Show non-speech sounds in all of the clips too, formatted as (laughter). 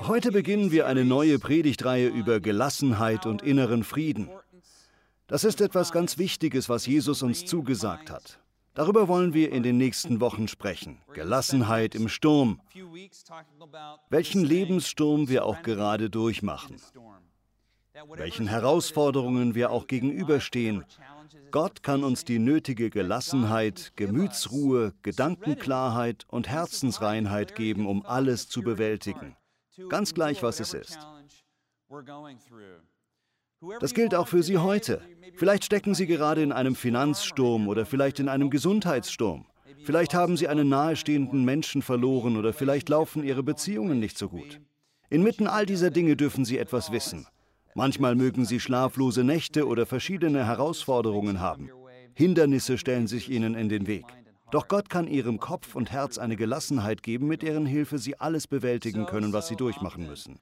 Heute beginnen wir eine neue Predigtreihe über Gelassenheit und inneren Frieden. Das ist etwas ganz Wichtiges, was Jesus uns zugesagt hat. Darüber wollen wir in den nächsten Wochen sprechen. Gelassenheit im Sturm. Welchen Lebenssturm wir auch gerade durchmachen. Welchen Herausforderungen wir auch gegenüberstehen. Gott kann uns die nötige Gelassenheit, Gemütsruhe, Gedankenklarheit und Herzensreinheit geben, um alles zu bewältigen. Ganz gleich, was es ist. Das gilt auch für Sie heute. Vielleicht stecken Sie gerade in einem Finanzsturm oder vielleicht in einem Gesundheitssturm. Vielleicht haben Sie einen nahestehenden Menschen verloren oder vielleicht laufen Ihre Beziehungen nicht so gut. Inmitten all dieser Dinge dürfen Sie etwas wissen. Manchmal mögen sie schlaflose Nächte oder verschiedene Herausforderungen haben. Hindernisse stellen sich ihnen in den Weg. Doch Gott kann ihrem Kopf und Herz eine Gelassenheit geben, mit deren Hilfe sie alles bewältigen können, was sie durchmachen müssen.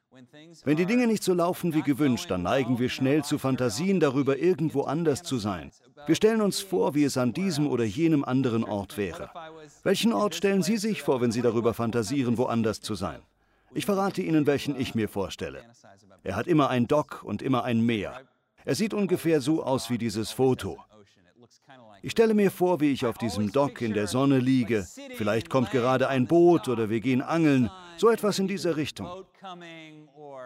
Wenn die Dinge nicht so laufen wie gewünscht, dann neigen wir schnell zu Fantasien darüber, irgendwo anders zu sein. Wir stellen uns vor, wie es an diesem oder jenem anderen Ort wäre. Welchen Ort stellen Sie sich vor, wenn Sie darüber fantasieren, woanders zu sein? Ich verrate Ihnen, welchen ich mir vorstelle. Er hat immer ein Dock und immer ein Meer. Er sieht ungefähr so aus wie dieses Foto. Ich stelle mir vor, wie ich auf diesem Dock in der Sonne liege. Vielleicht kommt gerade ein Boot oder wir gehen angeln. So etwas in dieser Richtung.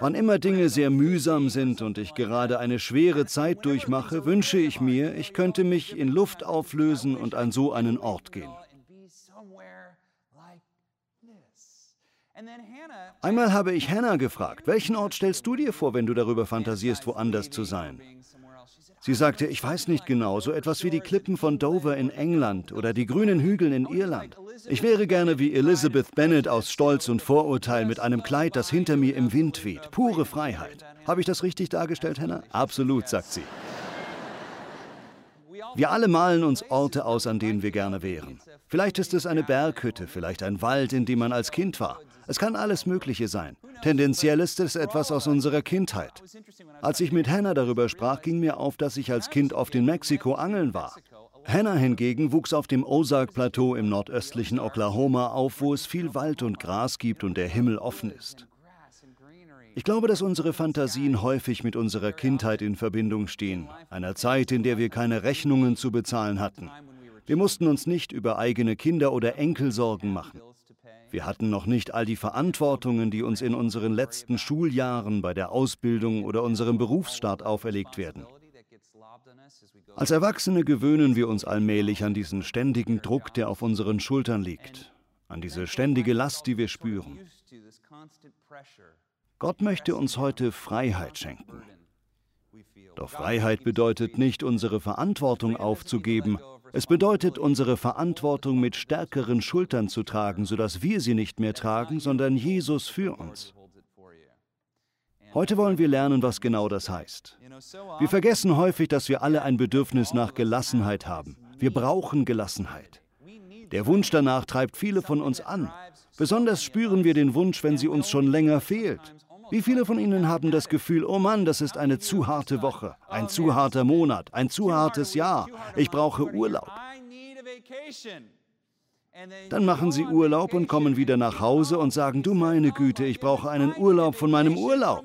Wann immer Dinge sehr mühsam sind und ich gerade eine schwere Zeit durchmache, wünsche ich mir, ich könnte mich in Luft auflösen und an so einen Ort gehen. Einmal habe ich Hannah gefragt, welchen Ort stellst du dir vor, wenn du darüber fantasierst, woanders zu sein? Sie sagte, ich weiß nicht genau, so etwas wie die Klippen von Dover in England oder die grünen Hügel in Irland. Ich wäre gerne wie Elizabeth Bennet aus Stolz und Vorurteil mit einem Kleid, das hinter mir im Wind weht. Pure Freiheit. Habe ich das richtig dargestellt, Hannah? Absolut, sagt sie. Wir alle malen uns Orte aus, an denen wir gerne wären. Vielleicht ist es eine Berghütte, vielleicht ein Wald, in dem man als Kind war. Es kann alles Mögliche sein. Tendenziell ist es etwas aus unserer Kindheit. Als ich mit Hannah darüber sprach, ging mir auf, dass ich als Kind oft in Mexiko angeln war. Hannah hingegen wuchs auf dem Ozark-Plateau im nordöstlichen Oklahoma auf, wo es viel Wald und Gras gibt und der Himmel offen ist. Ich glaube, dass unsere Fantasien häufig mit unserer Kindheit in Verbindung stehen, einer Zeit, in der wir keine Rechnungen zu bezahlen hatten. Wir mussten uns nicht über eigene Kinder oder Enkel Sorgen machen. Wir hatten noch nicht all die Verantwortungen, die uns in unseren letzten Schuljahren bei der Ausbildung oder unserem Berufsstart auferlegt werden. Als Erwachsene gewöhnen wir uns allmählich an diesen ständigen Druck, der auf unseren Schultern liegt, an diese ständige Last, die wir spüren. Gott möchte uns heute Freiheit schenken. Doch Freiheit bedeutet nicht, unsere Verantwortung aufzugeben. Es bedeutet, unsere Verantwortung mit stärkeren Schultern zu tragen, sodass wir sie nicht mehr tragen, sondern Jesus für uns. Heute wollen wir lernen, was genau das heißt. Wir vergessen häufig, dass wir alle ein Bedürfnis nach Gelassenheit haben. Wir brauchen Gelassenheit. Der Wunsch danach treibt viele von uns an. Besonders spüren wir den Wunsch, wenn sie uns schon länger fehlt. Wie viele von Ihnen haben das Gefühl, oh Mann, das ist eine zu harte Woche, ein zu harter Monat, ein zu hartes Jahr, ich brauche Urlaub. Dann machen Sie Urlaub und kommen wieder nach Hause und sagen, du meine Güte, ich brauche einen Urlaub von meinem Urlaub.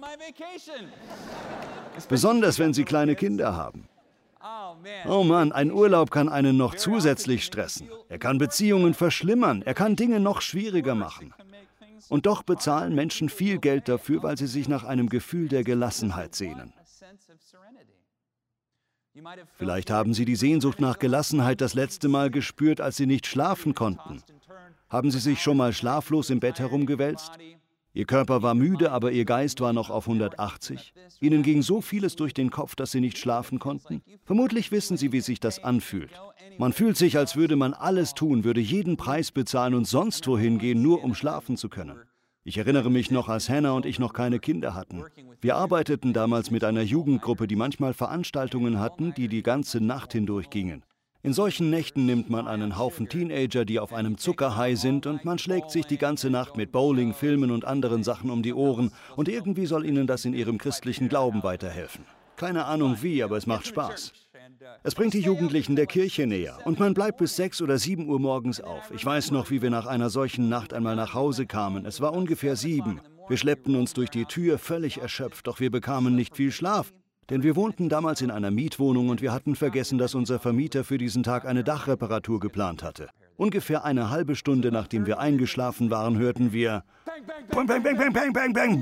Besonders wenn Sie kleine Kinder haben. Oh Mann, ein Urlaub kann einen noch zusätzlich stressen. Er kann Beziehungen verschlimmern, er kann Dinge noch schwieriger machen. Und doch bezahlen Menschen viel Geld dafür, weil sie sich nach einem Gefühl der Gelassenheit sehnen. Vielleicht haben Sie die Sehnsucht nach Gelassenheit das letzte Mal gespürt, als Sie nicht schlafen konnten. Haben Sie sich schon mal schlaflos im Bett herumgewälzt? Ihr Körper war müde, aber Ihr Geist war noch auf 180. Ihnen ging so vieles durch den Kopf, dass Sie nicht schlafen konnten. Vermutlich wissen Sie, wie sich das anfühlt. Man fühlt sich, als würde man alles tun, würde jeden Preis bezahlen und sonst wohin gehen, nur um schlafen zu können. Ich erinnere mich noch, als Hannah und ich noch keine Kinder hatten. Wir arbeiteten damals mit einer Jugendgruppe, die manchmal Veranstaltungen hatten, die die ganze Nacht hindurch gingen. In solchen Nächten nimmt man einen Haufen Teenager, die auf einem Zuckerhai sind, und man schlägt sich die ganze Nacht mit Bowling, Filmen und anderen Sachen um die Ohren, und irgendwie soll ihnen das in ihrem christlichen Glauben weiterhelfen. Keine Ahnung wie, aber es macht Spaß. Es bringt die Jugendlichen der Kirche näher und man bleibt bis 6 oder 7 Uhr morgens auf. Ich weiß noch, wie wir nach einer solchen Nacht einmal nach Hause kamen. Es war ungefähr sieben. Wir schleppten uns durch die Tür völlig erschöpft, doch wir bekamen nicht viel Schlaf. Denn wir wohnten damals in einer Mietwohnung und wir hatten vergessen, dass unser Vermieter für diesen Tag eine Dachreparatur geplant hatte. Ungefähr eine halbe Stunde nachdem wir eingeschlafen waren, hörten wir Bang, bang, bang, bang, bang, bang, bang,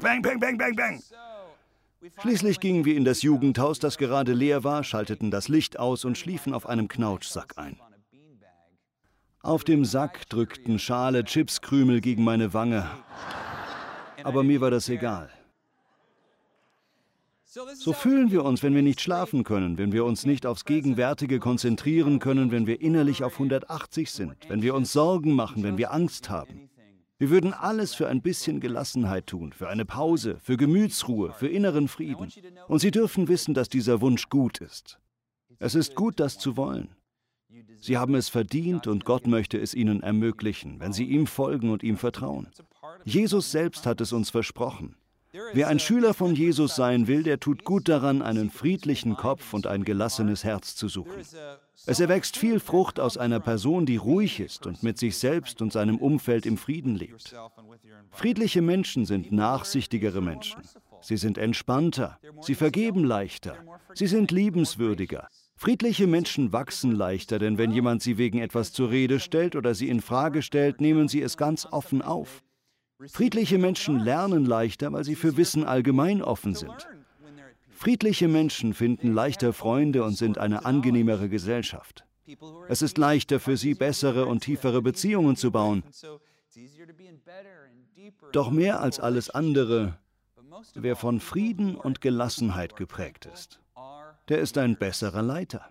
bang, bang, bang, bang, bang. Schließlich gingen wir in das Jugendhaus, das gerade leer war, schalteten das Licht aus und schliefen auf einem Knautschsack ein. Auf dem Sack drückten Schale Chipskrümel gegen meine Wange. Aber mir war das egal. So fühlen wir uns, wenn wir nicht schlafen können, wenn wir uns nicht aufs Gegenwärtige konzentrieren können, wenn wir innerlich auf 180 sind, wenn wir uns Sorgen machen, wenn wir Angst haben. Wir würden alles für ein bisschen Gelassenheit tun, für eine Pause, für Gemütsruhe, für inneren Frieden. Und Sie dürfen wissen, dass dieser Wunsch gut ist. Es ist gut, das zu wollen. Sie haben es verdient und Gott möchte es Ihnen ermöglichen, wenn Sie ihm folgen und ihm vertrauen. Jesus selbst hat es uns versprochen. Wer ein Schüler von Jesus sein will, der tut gut daran, einen friedlichen Kopf und ein gelassenes Herz zu suchen. Es erwächst viel Frucht aus einer Person, die ruhig ist und mit sich selbst und seinem Umfeld im Frieden lebt. Friedliche Menschen sind nachsichtigere Menschen. Sie sind entspannter, sie vergeben leichter, sie sind liebenswürdiger. Friedliche Menschen wachsen leichter, denn wenn jemand sie wegen etwas zur Rede stellt oder sie in Frage stellt, nehmen sie es ganz offen auf. Friedliche Menschen lernen leichter, weil sie für Wissen allgemein offen sind. Friedliche Menschen finden leichter Freunde und sind eine angenehmere Gesellschaft. Es ist leichter für sie, bessere und tiefere Beziehungen zu bauen. Doch mehr als alles andere, wer von Frieden und Gelassenheit geprägt ist, der ist ein besserer Leiter.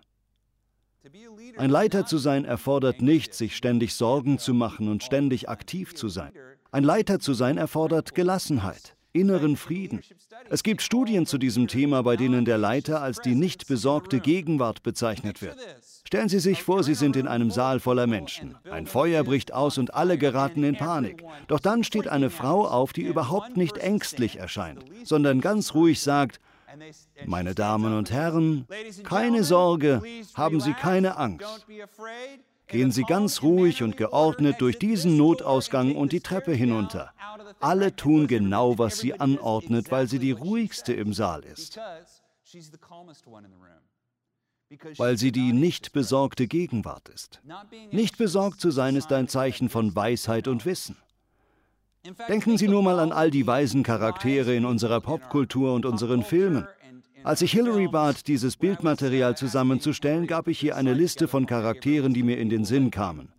Ein Leiter zu sein erfordert nicht, sich ständig Sorgen zu machen und ständig aktiv zu sein. Ein Leiter zu sein erfordert Gelassenheit, inneren Frieden. Es gibt Studien zu diesem Thema, bei denen der Leiter als die nicht besorgte Gegenwart bezeichnet wird. Stellen Sie sich vor, Sie sind in einem Saal voller Menschen. Ein Feuer bricht aus und alle geraten in Panik. Doch dann steht eine Frau auf, die überhaupt nicht ängstlich erscheint, sondern ganz ruhig sagt, meine Damen und Herren, keine Sorge, haben Sie keine Angst. Gehen Sie ganz ruhig und geordnet durch diesen Notausgang und die Treppe hinunter. Alle tun genau, was sie anordnet, weil sie die ruhigste im Saal ist. Weil sie die nicht besorgte Gegenwart ist. Nicht besorgt zu sein ist ein Zeichen von Weisheit und Wissen. Denken Sie nur mal an all die weisen Charaktere in unserer Popkultur und unseren Filmen. Als ich Hillary bat, dieses Bildmaterial zusammenzustellen, gab ich ihr eine Liste von Charakteren, die mir in den Sinn kamen.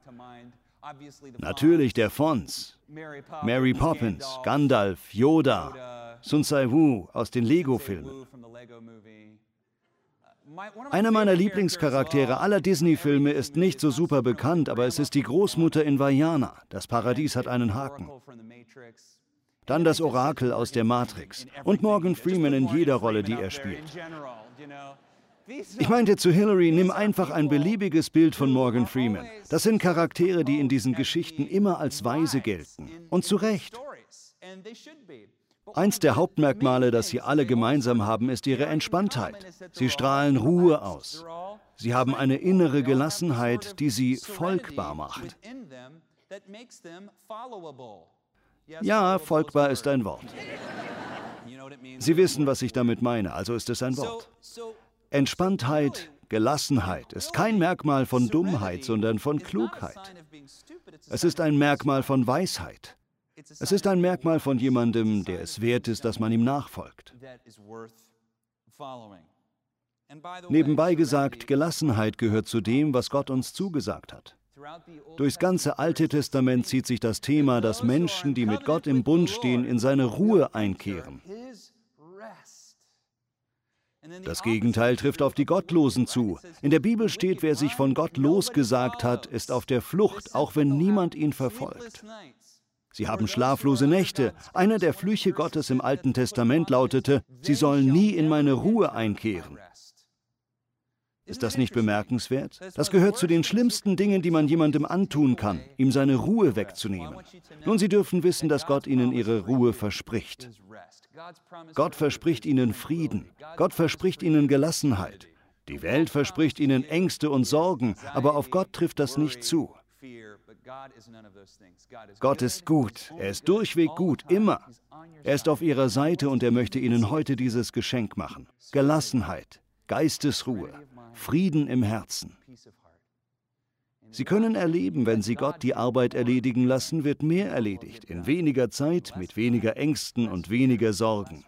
Natürlich der Fons, Mary Poppins, Gandalf, Yoda, Sun Sai Wu aus den Lego-Filmen. Einer meiner Lieblingscharaktere aller Disney-Filme ist nicht so super bekannt, aber es ist die Großmutter in Vajana. Das Paradies hat einen Haken. Dann das Orakel aus der Matrix und Morgan Freeman in jeder Rolle, die er spielt. Ich meinte zu Hillary, nimm einfach ein beliebiges Bild von Morgan Freeman. Das sind Charaktere, die in diesen Geschichten immer als weise gelten. Und zu Recht. Eins der Hauptmerkmale, das sie alle gemeinsam haben, ist ihre Entspanntheit. Sie strahlen Ruhe aus. Sie haben eine innere Gelassenheit, die sie folgbar macht. Ja, folgbar ist ein Wort. Sie wissen, was ich damit meine, also ist es ein Wort. Entspanntheit, Gelassenheit ist kein Merkmal von Dummheit, sondern von Klugheit. Es ist ein Merkmal von Weisheit. Es ist ein Merkmal von jemandem, der es wert ist, dass man ihm nachfolgt. Nebenbei gesagt, Gelassenheit gehört zu dem, was Gott uns zugesagt hat. Durchs ganze Alte Testament zieht sich das Thema, dass Menschen, die mit Gott im Bund stehen, in seine Ruhe einkehren. Das Gegenteil trifft auf die Gottlosen zu. In der Bibel steht, wer sich von Gott losgesagt hat, ist auf der Flucht, auch wenn niemand ihn verfolgt. Sie haben schlaflose Nächte. Einer der Flüche Gottes im Alten Testament lautete, sie sollen nie in meine Ruhe einkehren. Ist das nicht bemerkenswert? Das gehört zu den schlimmsten Dingen, die man jemandem antun kann, ihm seine Ruhe wegzunehmen. Nun, Sie dürfen wissen, dass Gott Ihnen Ihre Ruhe verspricht. Gott verspricht Ihnen Frieden. Gott verspricht Ihnen Gelassenheit. Die Welt verspricht ihnen Ängste und Sorgen, aber auf Gott trifft das nicht zu. Gott ist gut, er ist durchweg gut, immer. Er ist auf ihrer Seite und er möchte ihnen heute dieses Geschenk machen. Gelassenheit, Geistesruhe, Frieden im Herzen. Sie können erleben, wenn Sie Gott die Arbeit erledigen lassen, wird mehr erledigt, in weniger Zeit, mit weniger Ängsten und weniger Sorgen.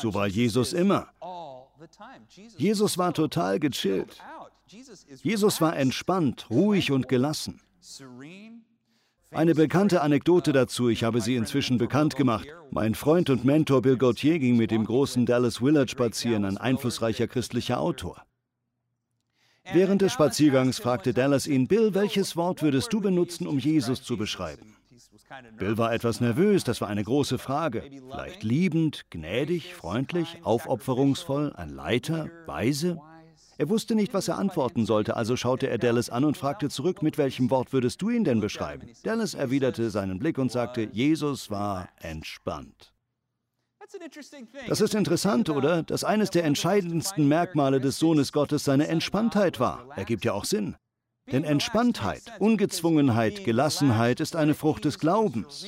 So war Jesus immer. Jesus war total gechillt. Jesus war entspannt, ruhig und gelassen. Eine bekannte Anekdote dazu, ich habe sie inzwischen bekannt gemacht. Mein Freund und Mentor Bill Gauthier ging mit dem großen Dallas Willard spazieren, ein einflussreicher christlicher Autor. Während des Spaziergangs fragte Dallas ihn, Bill, welches Wort würdest du benutzen, um Jesus zu beschreiben? Bill war etwas nervös, das war eine große Frage. Vielleicht liebend, gnädig, freundlich, aufopferungsvoll, ein Leiter, weise? Er wusste nicht, was er antworten sollte, also schaute er Dallas an und fragte zurück, mit welchem Wort würdest du ihn denn beschreiben? Dallas erwiderte seinen Blick und sagte, Jesus war entspannt. Das ist interessant, oder? Dass eines der entscheidendsten Merkmale des Sohnes Gottes seine Entspanntheit war. Ergibt ja auch Sinn. Denn Entspanntheit, Ungezwungenheit, Gelassenheit ist eine Frucht des Glaubens.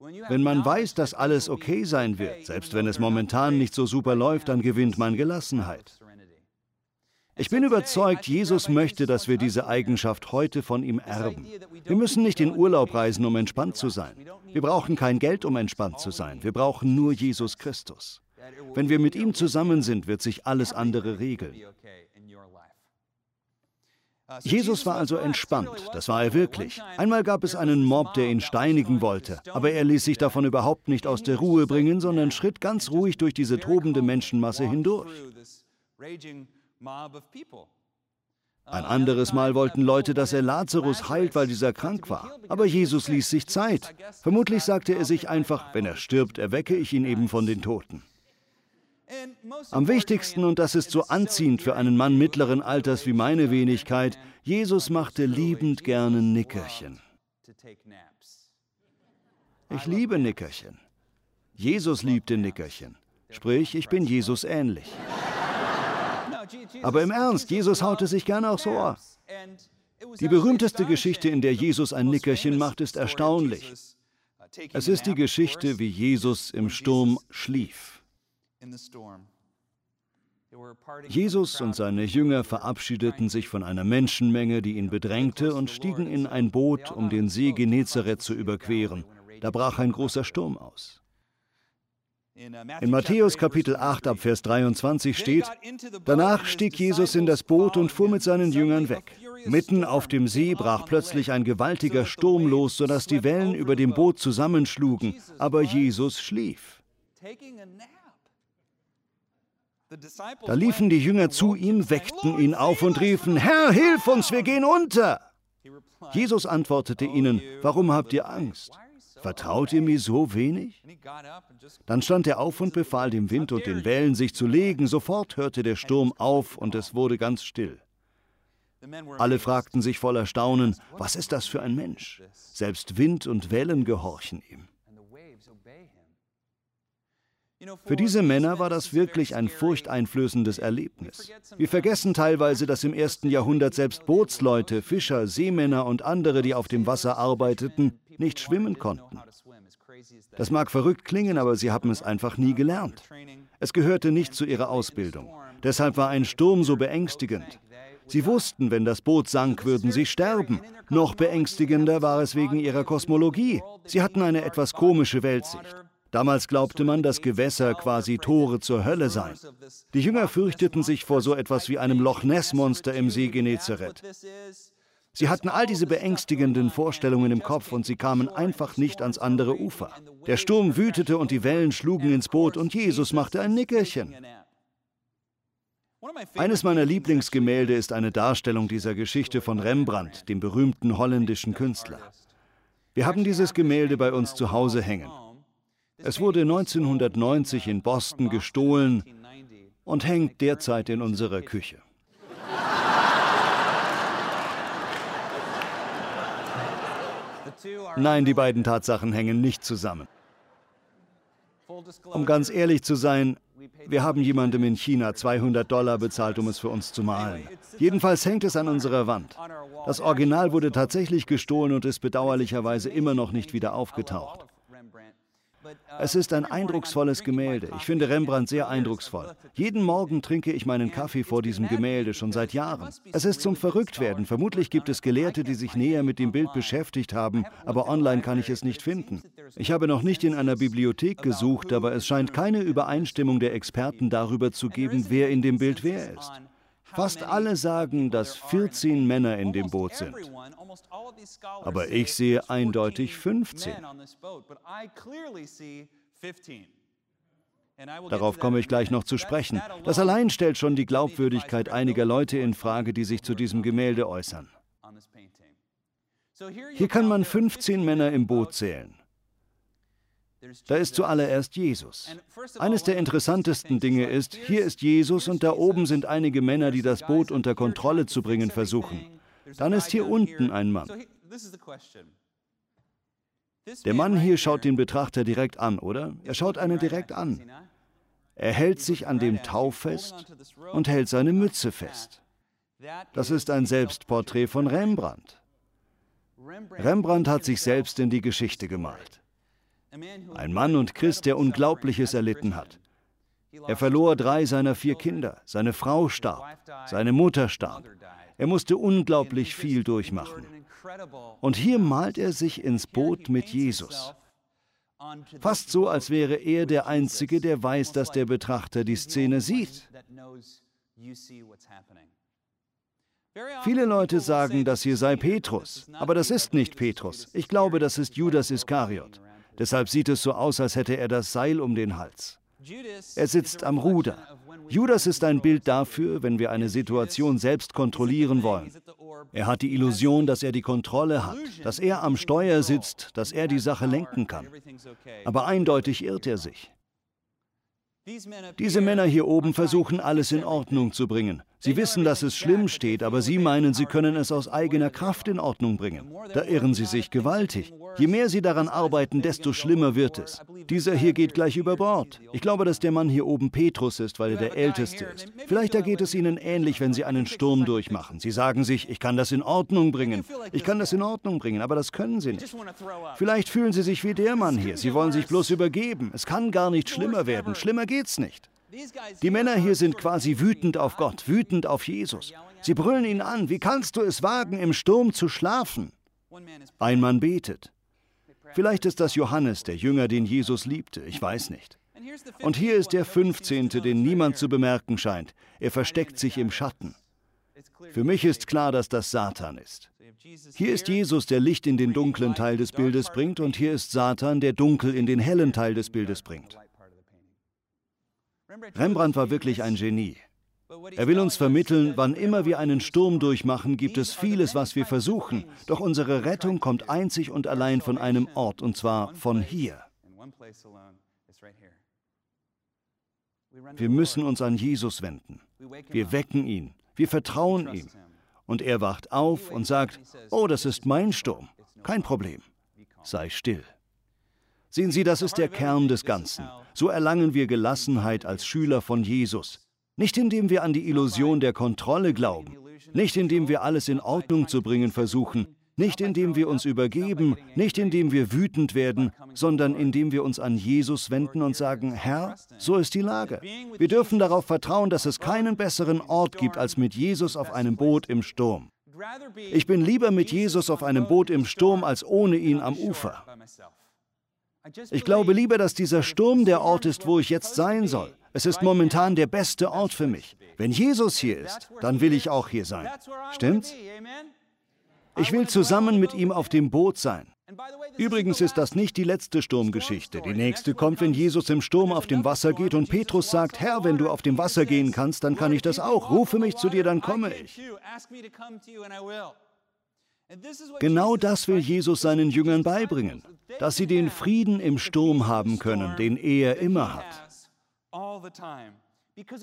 Wenn man weiß, dass alles okay sein wird, selbst wenn es momentan nicht so super läuft, dann gewinnt man Gelassenheit. Ich bin überzeugt, Jesus möchte, dass wir diese Eigenschaft heute von ihm erben. Wir müssen nicht in Urlaub reisen, um entspannt zu sein. Wir brauchen kein Geld, um entspannt zu sein. Wir brauchen nur Jesus Christus. Wenn wir mit ihm zusammen sind, wird sich alles andere regeln. Jesus war also entspannt, das war er wirklich. Einmal gab es einen Mob, der ihn steinigen wollte, aber er ließ sich davon überhaupt nicht aus der Ruhe bringen, sondern schritt ganz ruhig durch diese tobende Menschenmasse hindurch. Ein anderes Mal wollten Leute, dass er Lazarus heilt, weil dieser krank war. Aber Jesus ließ sich Zeit. Vermutlich sagte er sich einfach, wenn er stirbt, erwecke ich ihn eben von den Toten. Am wichtigsten, und das ist so anziehend für einen Mann mittleren Alters wie meine Wenigkeit, Jesus machte liebend gerne Nickerchen. Ich liebe Nickerchen. Jesus liebte Nickerchen. Sprich, ich bin Jesus ähnlich. Aber im Ernst, Jesus haute sich gerne aufs Ohr. Die berühmteste Geschichte, in der Jesus ein Nickerchen macht, ist erstaunlich. Es ist die Geschichte, wie Jesus im Sturm schlief. Jesus und seine Jünger verabschiedeten sich von einer Menschenmenge, die ihn bedrängte, und stiegen in ein Boot, um den See Genezareth zu überqueren. Da brach ein großer Sturm aus. In Matthäus Kapitel 8 ab Vers 23 steht, danach stieg Jesus in das Boot und fuhr mit seinen Jüngern weg. Mitten auf dem See brach plötzlich ein gewaltiger Sturm los, sodass die Wellen über dem Boot zusammenschlugen, aber Jesus schlief. Da liefen die Jünger zu ihm, weckten ihn auf und riefen, Herr, hilf uns, wir gehen unter. Jesus antwortete ihnen, warum habt ihr Angst? Vertraut ihr mir so wenig? Dann stand er auf und befahl dem Wind und den Wellen, sich zu legen. Sofort hörte der Sturm auf und es wurde ganz still. Alle fragten sich voller Staunen, was ist das für ein Mensch? Selbst Wind und Wellen gehorchen ihm. Für diese Männer war das wirklich ein furchteinflößendes Erlebnis. Wir vergessen teilweise, dass im ersten Jahrhundert selbst Bootsleute, Fischer, Seemänner und andere, die auf dem Wasser arbeiteten, nicht schwimmen konnten. Das mag verrückt klingen, aber sie haben es einfach nie gelernt. Es gehörte nicht zu ihrer Ausbildung. Deshalb war ein Sturm so beängstigend. Sie wussten, wenn das Boot sank, würden sie sterben. Noch beängstigender war es wegen ihrer Kosmologie. Sie hatten eine etwas komische Weltsicht. Damals glaubte man, dass Gewässer quasi Tore zur Hölle seien. Die Jünger fürchteten sich vor so etwas wie einem Loch Ness-Monster im See Genezareth. Sie hatten all diese beängstigenden Vorstellungen im Kopf und sie kamen einfach nicht ans andere Ufer. Der Sturm wütete und die Wellen schlugen ins Boot und Jesus machte ein Nickerchen. Eines meiner Lieblingsgemälde ist eine Darstellung dieser Geschichte von Rembrandt, dem berühmten holländischen Künstler. Wir haben dieses Gemälde bei uns zu Hause hängen. Es wurde 1990 in Boston gestohlen und hängt derzeit in unserer Küche. Nein, die beiden Tatsachen hängen nicht zusammen. Um ganz ehrlich zu sein, wir haben jemandem in China 200 Dollar bezahlt, um es für uns zu malen. Jedenfalls hängt es an unserer Wand. Das Original wurde tatsächlich gestohlen und ist bedauerlicherweise immer noch nicht wieder aufgetaucht. Es ist ein eindrucksvolles Gemälde. Ich finde Rembrandt sehr eindrucksvoll. Jeden Morgen trinke ich meinen Kaffee vor diesem Gemälde schon seit Jahren. Es ist zum Verrücktwerden. Vermutlich gibt es Gelehrte, die sich näher mit dem Bild beschäftigt haben, aber online kann ich es nicht finden. Ich habe noch nicht in einer Bibliothek gesucht, aber es scheint keine Übereinstimmung der Experten darüber zu geben, wer in dem Bild wer ist. Fast alle sagen, dass 14 Männer in dem Boot sind. Aber ich sehe eindeutig 15. Darauf komme ich gleich noch zu sprechen. Das allein stellt schon die Glaubwürdigkeit einiger Leute in Frage, die sich zu diesem Gemälde äußern. Hier kann man 15 Männer im Boot zählen. Da ist zuallererst Jesus. Eines der interessantesten Dinge ist, hier ist Jesus und da oben sind einige Männer, die das Boot unter Kontrolle zu bringen versuchen. Dann ist hier unten ein Mann. Der Mann hier schaut den Betrachter direkt an, oder? Er schaut einen direkt an. Er hält sich an dem Tau fest und hält seine Mütze fest. Das ist ein Selbstporträt von Rembrandt. Rembrandt hat sich selbst in die Geschichte gemalt. Ein Mann und Christ, der Unglaubliches erlitten hat. Er verlor drei seiner vier Kinder, seine Frau starb, seine Mutter starb. Er musste unglaublich viel durchmachen. Und hier malt er sich ins Boot mit Jesus. Fast so, als wäre er der Einzige, der weiß, dass der Betrachter die Szene sieht. Viele Leute sagen, das hier sei Petrus, aber das ist nicht Petrus. Ich glaube, das ist Judas Iskariot. Deshalb sieht es so aus, als hätte er das Seil um den Hals. Er sitzt am Ruder. Judas ist ein Bild dafür, wenn wir eine Situation selbst kontrollieren wollen. Er hat die Illusion, dass er die Kontrolle hat, dass er am Steuer sitzt, dass er die Sache lenken kann. Aber eindeutig irrt er sich. Diese Männer hier oben versuchen alles in Ordnung zu bringen. Sie wissen, dass es schlimm steht, aber sie meinen, sie können es aus eigener Kraft in Ordnung bringen. Da irren sie sich gewaltig. Je mehr sie daran arbeiten, desto schlimmer wird es. Dieser hier geht gleich über Bord. Ich glaube, dass der Mann hier oben Petrus ist, weil er der Älteste ist. Vielleicht ergeht es ihnen ähnlich, wenn sie einen Sturm durchmachen. Sie sagen sich, ich kann das in Ordnung bringen. Ich kann das in Ordnung bringen, aber das können sie nicht. Vielleicht fühlen sie sich wie der Mann hier. Sie wollen sich bloß übergeben. Es kann gar nicht schlimmer werden. Schlimmer geht's nicht. Die Männer hier sind quasi wütend auf Gott, wütend auf Jesus. Sie brüllen ihn an, wie kannst du es wagen, im Sturm zu schlafen? Ein Mann betet. Vielleicht ist das Johannes, der Jünger, den Jesus liebte, ich weiß nicht. Und hier ist der 15., den niemand zu bemerken scheint. Er versteckt sich im Schatten. Für mich ist klar, dass das Satan ist. Hier ist Jesus, der Licht in den dunklen Teil des Bildes bringt, und hier ist Satan, der Dunkel in den hellen Teil des Bildes bringt. Rembrandt war wirklich ein Genie. Er will uns vermitteln, wann immer wir einen Sturm durchmachen, gibt es vieles, was wir versuchen, doch unsere Rettung kommt einzig und allein von einem Ort, und zwar von hier. Wir müssen uns an Jesus wenden. Wir wecken ihn, wir vertrauen ihm. Und er wacht auf und sagt, oh, das ist mein Sturm. Kein Problem. Sei still. Sehen Sie, das ist der Kern des Ganzen. So erlangen wir Gelassenheit als Schüler von Jesus. Nicht indem wir an die Illusion der Kontrolle glauben, nicht indem wir alles in Ordnung zu bringen versuchen, nicht indem wir uns übergeben, nicht indem wir wütend werden, sondern indem wir uns an Jesus wenden und sagen, Herr, so ist die Lage. Wir dürfen darauf vertrauen, dass es keinen besseren Ort gibt als mit Jesus auf einem Boot im Sturm. Ich bin lieber mit Jesus auf einem Boot im Sturm als ohne ihn am Ufer. Ich glaube lieber, dass dieser Sturm der Ort ist, wo ich jetzt sein soll. Es ist momentan der beste Ort für mich. Wenn Jesus hier ist, dann will ich auch hier sein. Stimmt's? Ich will zusammen mit ihm auf dem Boot sein. Übrigens ist das nicht die letzte Sturmgeschichte. Die nächste kommt, wenn Jesus im Sturm auf dem Wasser geht und Petrus sagt, Herr, wenn du auf dem Wasser gehen kannst, dann kann ich das auch. Rufe mich zu dir, dann komme ich. Genau das will Jesus seinen Jüngern beibringen, dass sie den Frieden im Sturm haben können, den er immer hat.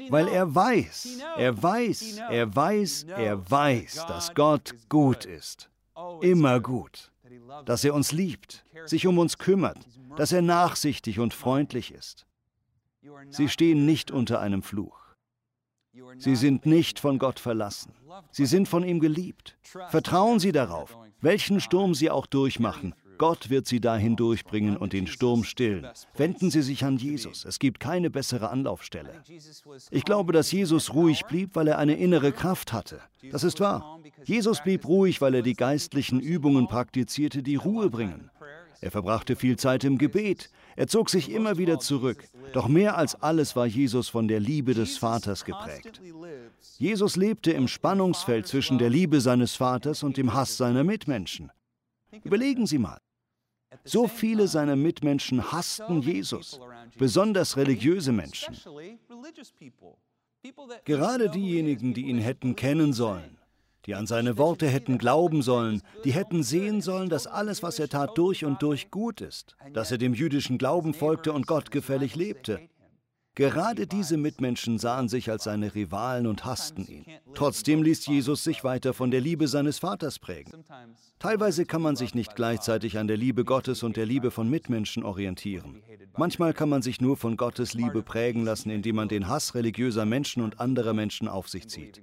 Weil er weiß, er weiß, er weiß, er weiß, dass Gott gut ist. Immer gut. dass er uns liebt, sich um uns kümmert, dass er nachsichtig und freundlich ist. Sie stehen nicht unter einem Fluch. Sie sind nicht von Gott verlassen. Sie sind von ihm geliebt. Vertrauen Sie darauf, welchen Sturm Sie auch durchmachen. Gott wird Sie dahin durchbringen und den Sturm stillen. Wenden Sie sich an Jesus. Es gibt keine bessere Anlaufstelle. Ich glaube, dass Jesus ruhig blieb, weil er eine innere Kraft hatte. Das ist wahr. Jesus blieb ruhig, weil er die geistlichen Übungen praktizierte, die Ruhe bringen. Er verbrachte viel Zeit im Gebet. Er zog sich immer wieder zurück. Doch mehr als alles war Jesus von der Liebe des Vaters geprägt. Jesus lebte im Spannungsfeld zwischen der Liebe seines Vaters und dem Hass seiner Mitmenschen. Überlegen Sie mal. So viele seiner Mitmenschen hassten Jesus, besonders religiöse Menschen. Gerade diejenigen, die ihn hätten kennen sollen, die an seine Worte hätten glauben sollen, die hätten sehen sollen, dass alles, was er tat, durch und durch gut ist, dass er dem jüdischen Glauben folgte und Gott gefällig lebte. Gerade diese Mitmenschen sahen sich als seine Rivalen und hassten ihn. Trotzdem ließ Jesus sich weiter von der Liebe seines Vaters prägen. Teilweise kann man sich nicht gleichzeitig an der Liebe Gottes und der Liebe von Mitmenschen orientieren. Manchmal kann man sich nur von Gottes Liebe prägen lassen, indem man den Hass religiöser Menschen und anderer Menschen auf sich zieht.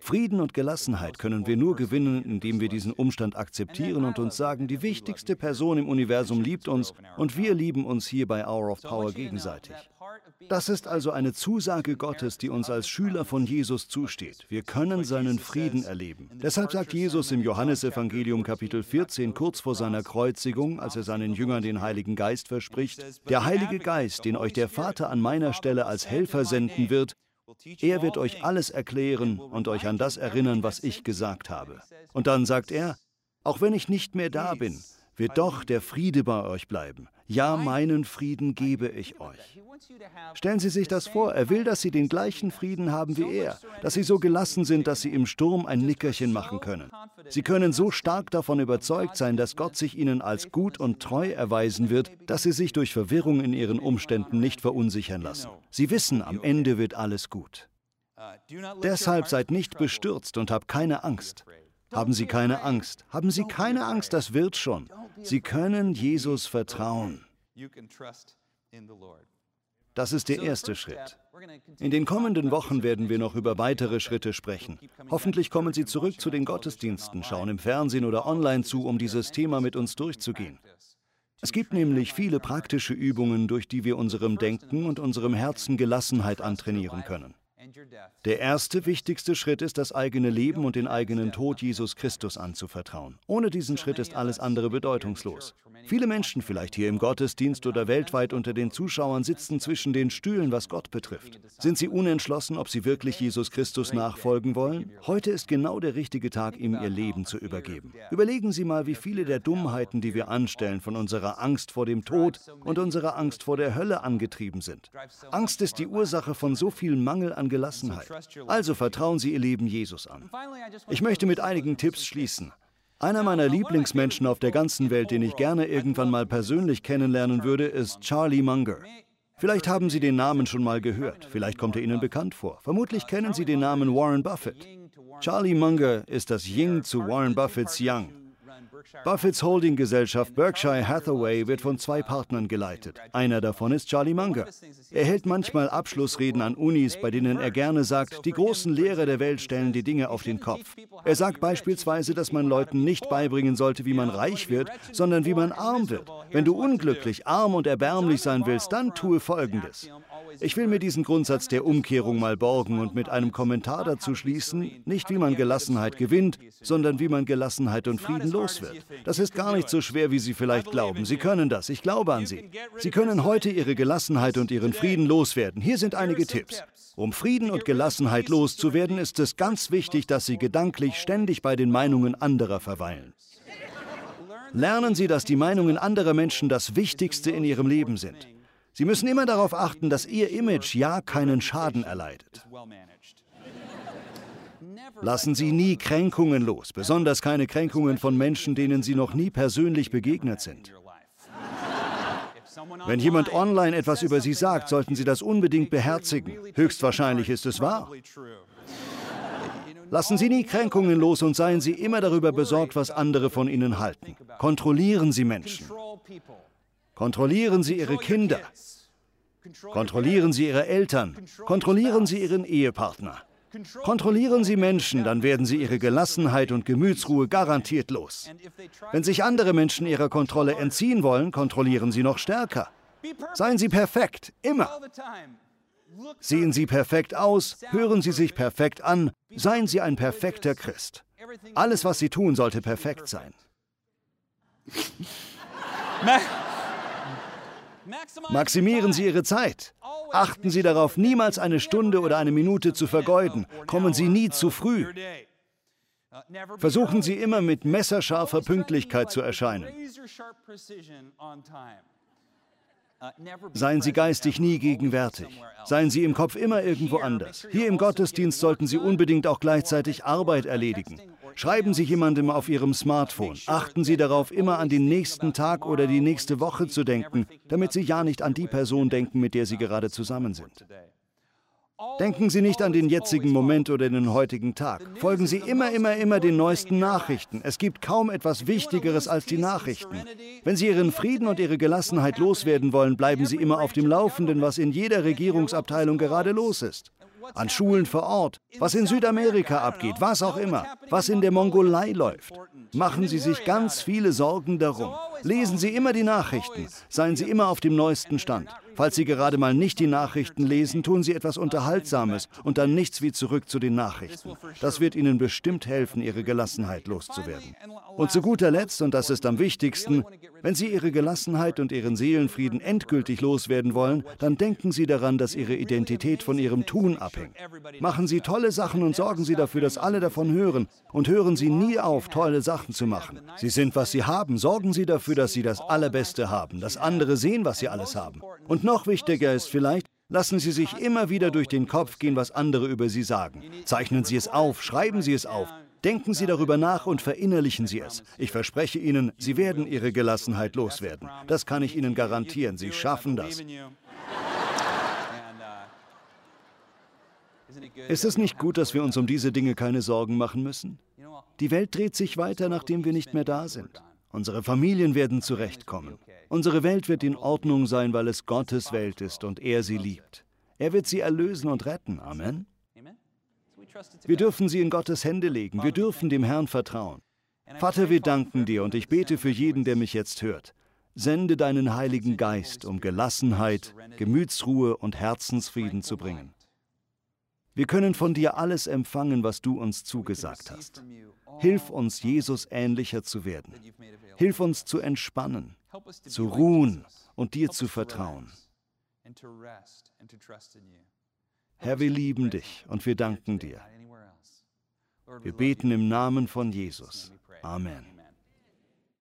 Frieden und Gelassenheit können wir nur gewinnen, indem wir diesen Umstand akzeptieren und uns sagen, die wichtigste Person im Universum liebt uns und wir lieben uns hier bei Hour of Power gegenseitig. Das ist also eine Zusage Gottes, die uns als Schüler von Jesus zusteht. Wir können seinen Frieden erleben. Deshalb sagt Jesus im Johannesevangelium Kapitel 14 kurz vor seiner Kreuzigung, als er seinen Jüngern den Heiligen Geist verspricht, der Heilige Geist, den euch der Vater an meiner Stelle als Helfer senden wird, er wird euch alles erklären und euch an das erinnern, was ich gesagt habe. Und dann sagt er, auch wenn ich nicht mehr da bin, wird doch der Friede bei euch bleiben. Ja, meinen Frieden gebe ich euch. Stellen Sie sich das vor, er will, dass Sie den gleichen Frieden haben wie er, dass Sie so gelassen sind, dass Sie im Sturm ein Nickerchen machen können. Sie können so stark davon überzeugt sein, dass Gott sich Ihnen als gut und treu erweisen wird, dass Sie sich durch Verwirrung in Ihren Umständen nicht verunsichern lassen. Sie wissen, am Ende wird alles gut. Deshalb seid nicht bestürzt und habt keine Angst. Haben Sie keine Angst. Haben Sie keine Angst, das wird schon. Sie können Jesus vertrauen. Das ist der erste Schritt. In den kommenden Wochen werden wir noch über weitere Schritte sprechen. Hoffentlich kommen Sie zurück zu den Gottesdiensten, schauen im Fernsehen oder online zu, um dieses Thema mit uns durchzugehen. Es gibt nämlich viele praktische Übungen, durch die wir unserem Denken und unserem Herzen Gelassenheit antrainieren können. Der erste wichtigste Schritt ist, das eigene Leben und den eigenen Tod Jesus Christus anzuvertrauen. Ohne diesen Schritt ist alles andere bedeutungslos. Viele Menschen, vielleicht hier im Gottesdienst oder weltweit unter den Zuschauern, sitzen zwischen den Stühlen, was Gott betrifft. Sind sie unentschlossen, ob sie wirklich Jesus Christus nachfolgen wollen? Heute ist genau der richtige Tag, ihm ihr Leben zu übergeben. Überlegen Sie mal, wie viele der Dummheiten, die wir anstellen, von unserer Angst vor dem Tod und unserer Angst vor der Hölle angetrieben sind. Angst ist die Ursache von so viel Mangel an Gelassenheit. Also vertrauen Sie Ihr Leben Jesus an. Ich möchte mit einigen Tipps schließen. Einer meiner Lieblingsmenschen auf der ganzen Welt, den ich gerne irgendwann mal persönlich kennenlernen würde, ist Charlie Munger. Vielleicht haben Sie den Namen schon mal gehört, vielleicht kommt er Ihnen bekannt vor. Vermutlich kennen Sie den Namen Warren Buffett. Charlie Munger ist das Ying zu Warren Buffetts Yang. Buffetts Holdinggesellschaft Berkshire Hathaway wird von zwei Partnern geleitet. Einer davon ist Charlie Munger. Er hält manchmal Abschlussreden an Unis, bei denen er gerne sagt, die großen Lehrer der Welt stellen die Dinge auf den Kopf. Er sagt beispielsweise, dass man Leuten nicht beibringen sollte, wie man reich wird, sondern wie man arm wird. Wenn du unglücklich, arm und erbärmlich sein willst, dann tue Folgendes. Ich will mir diesen Grundsatz der Umkehrung mal borgen und mit einem Kommentar dazu schließen, nicht wie man Gelassenheit gewinnt, sondern wie man Gelassenheit und Frieden los wird. Das ist gar nicht so schwer, wie Sie vielleicht glauben. Sie können das. Ich glaube an Sie. Sie können heute Ihre Gelassenheit und Ihren Frieden loswerden. Hier sind einige Tipps. Um Frieden und Gelassenheit loszuwerden, ist es ganz wichtig, dass Sie gedanklich ständig bei den Meinungen anderer verweilen. Lernen Sie, dass die Meinungen anderer Menschen das Wichtigste in Ihrem Leben sind. Sie müssen immer darauf achten, dass Ihr Image ja keinen Schaden erleidet. Lassen Sie nie Kränkungen los, besonders keine Kränkungen von Menschen, denen Sie noch nie persönlich begegnet sind. Wenn jemand online etwas über Sie sagt, sollten Sie das unbedingt beherzigen. Höchstwahrscheinlich ist es wahr. Lassen Sie nie Kränkungen los und seien Sie immer darüber besorgt, was andere von Ihnen halten. Kontrollieren Sie Menschen. Kontrollieren Sie Ihre Kinder. Kontrollieren Sie Ihre Eltern. Kontrollieren Sie Ihren Ehepartner. Kontrollieren Sie Menschen, dann werden Sie Ihre Gelassenheit und Gemütsruhe garantiert los. Wenn sich andere Menschen Ihrer Kontrolle entziehen wollen, kontrollieren Sie noch stärker. Seien Sie perfekt, immer. Sehen Sie perfekt aus, hören Sie sich perfekt an, seien Sie ein perfekter Christ. Alles, was Sie tun, sollte perfekt sein. (laughs) (laughs) Maximieren Sie Ihre Zeit. Achten Sie darauf, niemals eine Stunde oder eine Minute zu vergeuden. Kommen Sie nie zu früh. Versuchen Sie immer mit messerscharfer Pünktlichkeit zu erscheinen. Seien Sie geistig nie gegenwärtig. Seien Sie im Kopf immer irgendwo anders. Hier im Gottesdienst sollten Sie unbedingt auch gleichzeitig Arbeit erledigen. Schreiben Sie jemandem auf Ihrem Smartphone. Achten Sie darauf, immer an den nächsten Tag oder die nächste Woche zu denken, damit Sie ja nicht an die Person denken, mit der Sie gerade zusammen sind. Denken Sie nicht an den jetzigen Moment oder den heutigen Tag. Folgen Sie immer, immer, immer den neuesten Nachrichten. Es gibt kaum etwas Wichtigeres als die Nachrichten. Wenn Sie Ihren Frieden und Ihre Gelassenheit loswerden wollen, bleiben Sie immer auf dem Laufenden, was in jeder Regierungsabteilung gerade los ist an Schulen vor Ort, was in Südamerika abgeht, was auch immer, was in der Mongolei läuft. Machen Sie sich ganz viele Sorgen darum. Lesen Sie immer die Nachrichten, seien Sie immer auf dem neuesten Stand. Falls Sie gerade mal nicht die Nachrichten lesen, tun Sie etwas Unterhaltsames und dann nichts wie zurück zu den Nachrichten. Das wird Ihnen bestimmt helfen, Ihre Gelassenheit loszuwerden. Und zu guter Letzt, und das ist am wichtigsten, wenn Sie Ihre Gelassenheit und Ihren Seelenfrieden endgültig loswerden wollen, dann denken Sie daran, dass Ihre Identität von Ihrem Tun abhängt. Machen Sie tolle Sachen und sorgen Sie dafür, dass alle davon hören. Und hören Sie nie auf, tolle Sachen zu machen. Sie sind, was Sie haben. Sorgen Sie dafür, dass Sie das Allerbeste haben, dass andere sehen, was Sie alles haben. Und noch wichtiger ist vielleicht, lassen Sie sich immer wieder durch den Kopf gehen, was andere über Sie sagen. Zeichnen Sie es auf, schreiben Sie es auf. Denken Sie darüber nach und verinnerlichen Sie es. Ich verspreche Ihnen, Sie werden Ihre Gelassenheit loswerden. Das kann ich Ihnen garantieren. Sie schaffen das. Ist es nicht gut, dass wir uns um diese Dinge keine Sorgen machen müssen? Die Welt dreht sich weiter, nachdem wir nicht mehr da sind. Unsere Familien werden zurechtkommen. Unsere Welt wird in Ordnung sein, weil es Gottes Welt ist und er sie liebt. Er wird sie erlösen und retten. Amen. Wir dürfen sie in Gottes Hände legen. Wir dürfen dem Herrn vertrauen. Vater, wir danken dir und ich bete für jeden, der mich jetzt hört. Sende deinen Heiligen Geist, um Gelassenheit, Gemütsruhe und Herzensfrieden zu bringen. Wir können von dir alles empfangen, was du uns zugesagt hast. Hilf uns, Jesus ähnlicher zu werden. Hilf uns zu entspannen, zu ruhen und dir zu vertrauen. Herr, wir lieben dich und wir danken dir. Wir beten im Namen von Jesus. Amen.